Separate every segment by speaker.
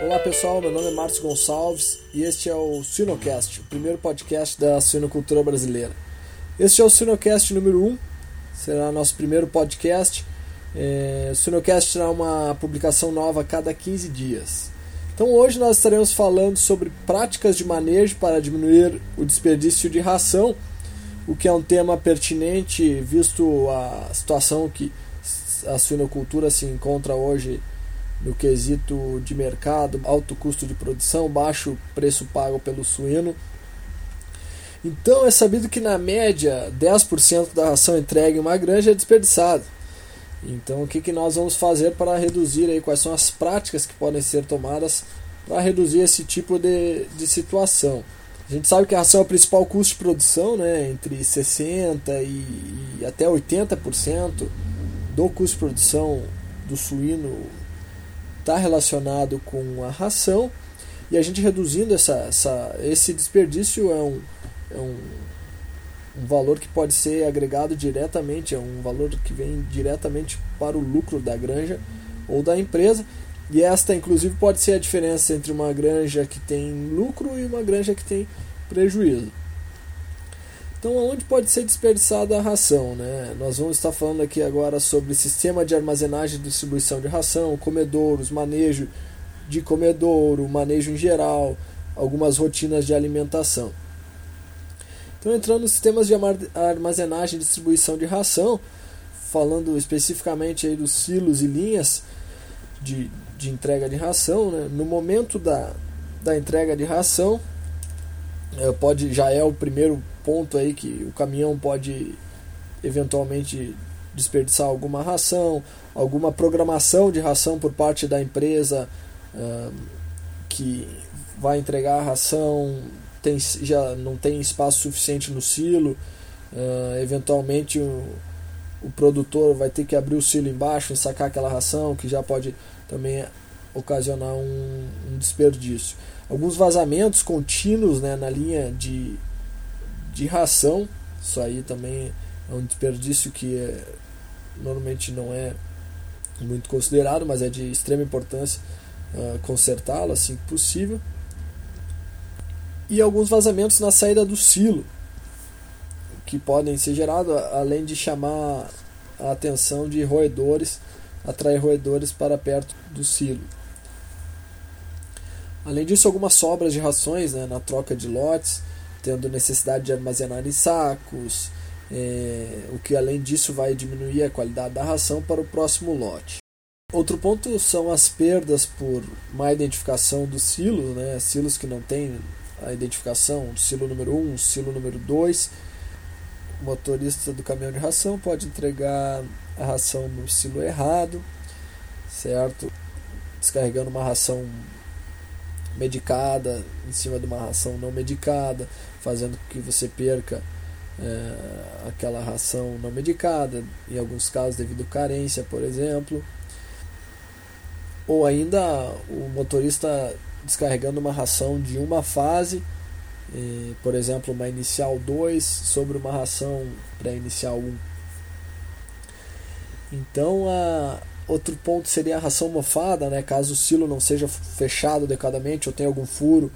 Speaker 1: Olá pessoal, meu nome é Márcio Gonçalves e este é o Sinocast, o primeiro podcast da suinocultura brasileira. Este é o Sinocast número 1, será nosso primeiro podcast. É, o Sinocast será uma publicação nova a cada 15 dias. Então hoje nós estaremos falando sobre práticas de manejo para diminuir o desperdício de ração, o que é um tema pertinente visto a situação que a suinocultura se encontra hoje no quesito de mercado, alto custo de produção, baixo preço pago pelo suíno. Então é sabido que na média 10% da ração entregue em uma granja é desperdiçada. Então, o que, que nós vamos fazer para reduzir aí? Quais são as práticas que podem ser tomadas para reduzir esse tipo de, de situação? A gente sabe que a ração é o principal custo de produção, né? entre 60% e, e até 80% do custo de produção do suíno está relacionado com a ração. E a gente reduzindo essa, essa, esse desperdício é um, é um um valor que pode ser agregado diretamente, é um valor que vem diretamente para o lucro da granja ou da empresa. E esta, inclusive, pode ser a diferença entre uma granja que tem lucro e uma granja que tem prejuízo. Então, onde pode ser desperdiçada a ração? Né? Nós vamos estar falando aqui agora sobre sistema de armazenagem e distribuição de ração, comedouros, manejo de comedouro, manejo em geral, algumas rotinas de alimentação. Então, entrando nos sistemas de armazenagem e distribuição de ração, falando especificamente aí dos silos e linhas de, de entrega de ração, né? no momento da, da entrega de ração, é, pode, já é o primeiro ponto aí que o caminhão pode eventualmente desperdiçar alguma ração, alguma programação de ração por parte da empresa que vai entregar a ração tem, já não tem espaço suficiente no silo, uh, eventualmente o, o produtor vai ter que abrir o silo embaixo e sacar aquela ração, que já pode também ocasionar um, um desperdício. Alguns vazamentos contínuos né, na linha de, de ração, isso aí também é um desperdício que é, normalmente não é muito considerado, mas é de extrema importância uh, consertá-lo assim que possível e alguns vazamentos na saída do silo que podem ser gerados, além de chamar a atenção de roedores, atrair roedores para perto do silo. Além disso, algumas sobras de rações né, na troca de lotes, tendo necessidade de armazenar em sacos, é, o que além disso vai diminuir a qualidade da ração para o próximo lote. Outro ponto são as perdas por má identificação dos silos, né, silos que não têm a identificação, silo número 1, um, silo número 2. O motorista do caminhão de ração pode entregar a ração no silo errado, certo? Descarregando uma ração medicada em cima de uma ração não medicada, fazendo com que você perca é, aquela ração não medicada, em alguns casos devido à carência, por exemplo. Ou ainda o motorista descarregando uma ração de uma fase, eh, por exemplo, uma inicial 2 sobre uma ração pré-inicial 1. Então, a, outro ponto seria a ração mofada, né? caso o silo não seja fechado adequadamente ou tenha algum furo,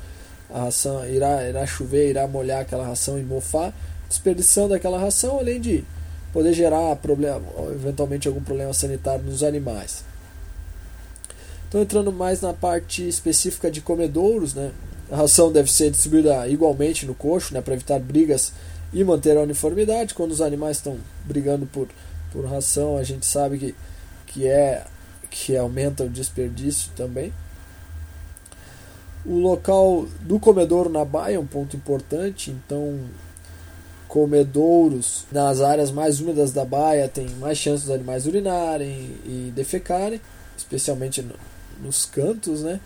Speaker 1: a ração irá, irá chover, irá molhar aquela ração e mofar, desperdiçando aquela ração, além de poder gerar problema, eventualmente algum problema sanitário nos animais. Então, entrando mais na parte específica de comedouros, né? a ração deve ser distribuída igualmente no coxo né? para evitar brigas e manter a uniformidade. Quando os animais estão brigando por, por ração, a gente sabe que, que, é, que aumenta o desperdício também. O local do comedouro na baia é um ponto importante, então comedouros nas áreas mais úmidas da baia tem mais chance dos animais urinarem e defecarem, especialmente nos cantos, né?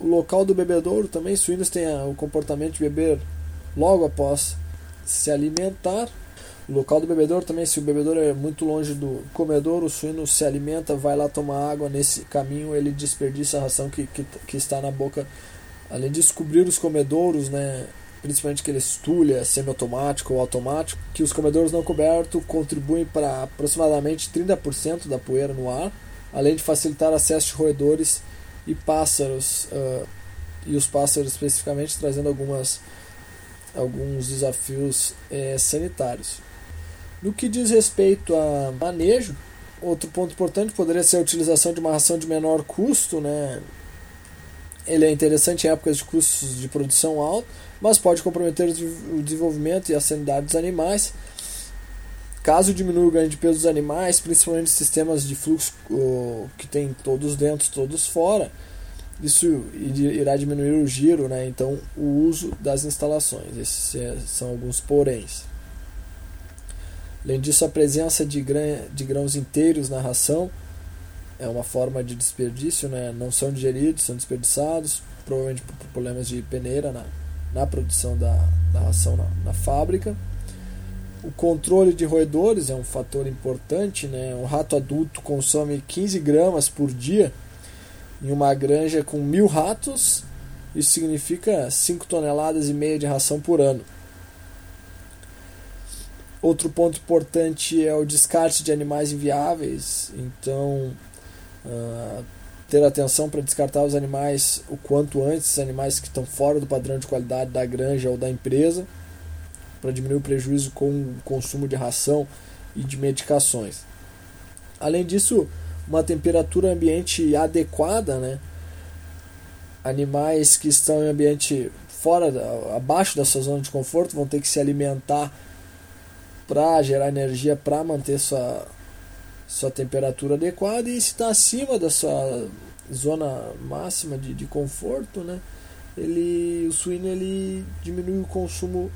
Speaker 1: O local do bebedouro também, suínos têm o comportamento de beber logo após se alimentar. Local do bebedouro também, se o bebedouro é muito longe do comedouro, o suíno se alimenta, vai lá tomar água, nesse caminho ele desperdiça a ração que, que, que está na boca. Além de descobrir os comedouros, né, principalmente aqueles tulha semiautomático ou automático, que os comedouros não cobertos contribuem para aproximadamente 30% da poeira no ar além de facilitar acesso de roedores e pássaros, uh, e os pássaros especificamente trazendo algumas, alguns desafios eh, sanitários. No que diz respeito a manejo, outro ponto importante poderia ser a utilização de uma ração de menor custo, né? Ele é interessante em épocas de custos de produção alto, mas pode comprometer o desenvolvimento e a sanidade dos animais. Caso diminua o ganho de peso dos animais, principalmente sistemas de fluxo que tem todos dentro, todos fora, isso irá diminuir o giro, né? então o uso das instalações. Esses é, são alguns poréns. Além disso, a presença de, de grãos inteiros na ração é uma forma de desperdício, né? não são digeridos, são desperdiçados, provavelmente por problemas de peneira na, na produção da, da ração na, na fábrica. O controle de roedores é um fator importante. Né? Um rato adulto consome 15 gramas por dia em uma granja com mil ratos. Isso significa 5 toneladas e meia de ração por ano. Outro ponto importante é o descarte de animais inviáveis. Então, uh, ter atenção para descartar os animais o quanto antes, os animais que estão fora do padrão de qualidade da granja ou da empresa, para diminuir o prejuízo com o consumo de ração e de medicações. Além disso, uma temperatura ambiente adequada, né? Animais que estão em ambiente fora, abaixo da sua zona de conforto, vão ter que se alimentar para gerar energia para manter sua, sua temperatura adequada e se está acima da sua zona máxima de, de conforto, né, ele, o suíno ele diminui o consumo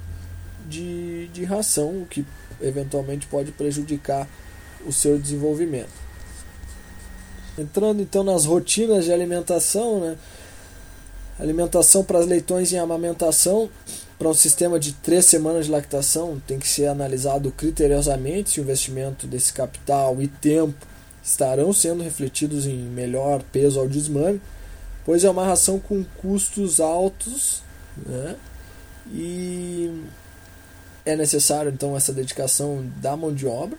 Speaker 1: de, de ração, o que eventualmente pode prejudicar o seu desenvolvimento. Entrando então nas rotinas de alimentação, né, alimentação para leitões em amamentação para um sistema de três semanas de lactação, tem que ser analisado criteriosamente se o investimento desse capital e tempo estarão sendo refletidos em melhor peso ao desmame, pois é uma ração com custos altos né? e é necessário então essa dedicação da mão de obra,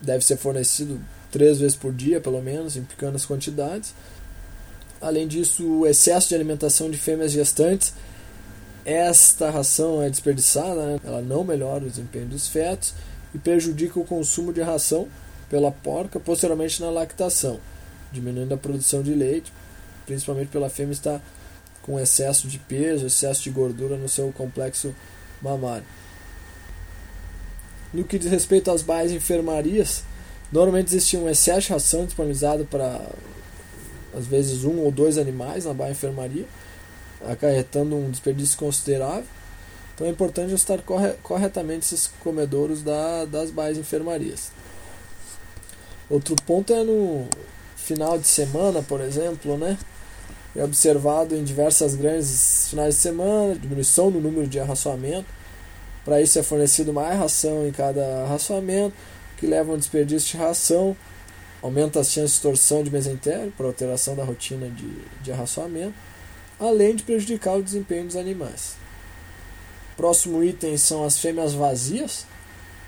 Speaker 1: deve ser fornecido três vezes por dia, pelo menos, em pequenas quantidades. Além disso, o excesso de alimentação de fêmeas gestantes esta ração é desperdiçada, né? ela não melhora o desempenho dos fetos e prejudica o consumo de ração pela porca posteriormente na lactação, diminuindo a produção de leite, principalmente pela fêmea estar com excesso de peso, excesso de gordura no seu complexo mamário. No que diz respeito às baias enfermarias, normalmente existia um excesso de ração disponibilizado para às vezes um ou dois animais na baia enfermaria acarretando um desperdício considerável. Então é importante ajustar corretamente esses comedouros da, das baias enfermarias. Outro ponto é no final de semana, por exemplo, né? É observado em diversas grandes finais de semana diminuição no número de arraçoamento. Para isso é fornecido mais ração em cada arraçoamento, que leva a um desperdício de ração, aumenta as chances de torção de mesentério por alteração da rotina de, de arraçoamento além de prejudicar o desempenho dos animais. Próximo item são as fêmeas vazias.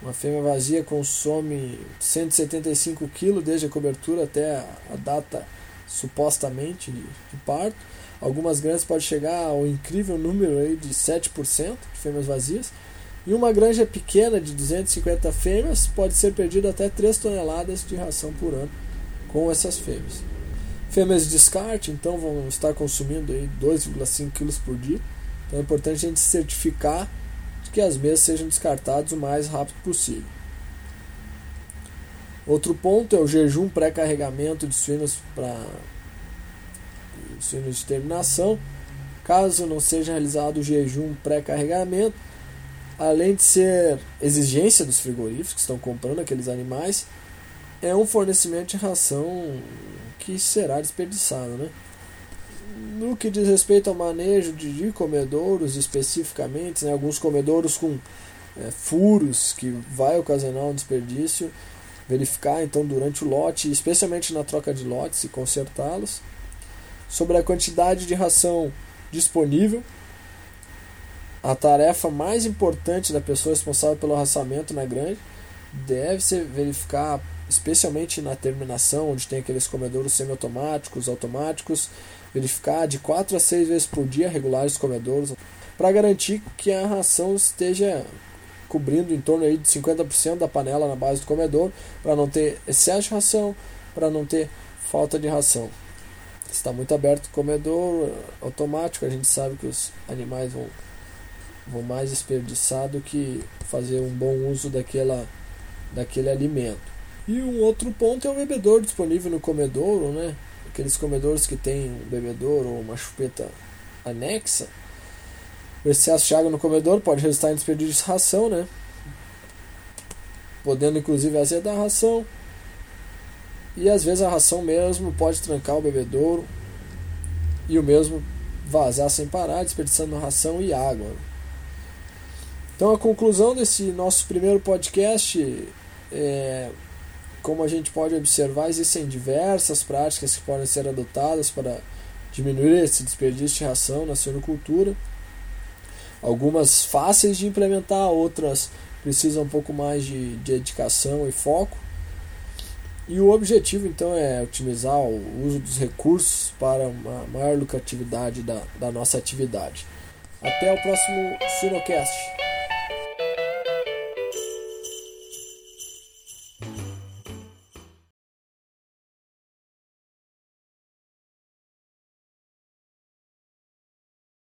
Speaker 1: Uma fêmea vazia consome 175 kg desde a cobertura até a data supostamente de, parto. Algumas granjas podem chegar ao incrível número aí de 7% de fêmeas vazias. E uma granja pequena de 250 fêmeas pode ser perdida até 3 toneladas de ração por ano com essas fêmeas. Fêmeas de descarte, então, vão estar consumindo 2,5 kg por dia. Então é importante a gente certificar que as mesas sejam descartadas o mais rápido possível. Outro ponto é o jejum pré-carregamento de suínos para suínos de terminação. Caso não seja realizado o jejum pré-carregamento, além de ser exigência dos frigoríficos que estão comprando aqueles animais, é um fornecimento de ração que será desperdiçado. Né? No que diz respeito ao manejo de comedouros especificamente, né, alguns comedouros com é, furos que vai ocasionar um desperdício, verificar então durante o lote, especialmente na troca de lotes e consertá-los. Sobre a quantidade de ração disponível, a tarefa mais importante da pessoa responsável pelo raçamento na grande deve ser verificar especialmente na terminação, onde tem aqueles comedouros semiautomáticos, automáticos, verificar de 4 a 6 vezes por dia regulares comedouros, para garantir que a ração esteja cobrindo em torno aí de 50% da panela na base do comedor, para não ter excesso de ração, para não ter falta de ração. Está muito aberto o comedor automático, a gente sabe que os animais vão, vão mais desperdiçar do que fazer um bom uso daquela, daquele alimento. E um outro ponto é o bebedouro disponível no comedouro, né? Aqueles comedores que tem um bebedouro ou uma chupeta anexa o excesso de água no comedor pode resultar em desperdício de ração, né? Podendo inclusive azedar a ração. E às vezes a ração mesmo pode trancar o bebedouro e o mesmo vazar sem parar, desperdiçando ração e água. Então a conclusão desse nosso primeiro podcast é como a gente pode observar, existem diversas práticas que podem ser adotadas para diminuir esse desperdício de ração na suinocultura. Algumas fáceis de implementar, outras precisam um pouco mais de, de dedicação e foco. E o objetivo então é otimizar o uso dos recursos para uma maior lucratividade da, da nossa atividade. Até o próximo Sinocast.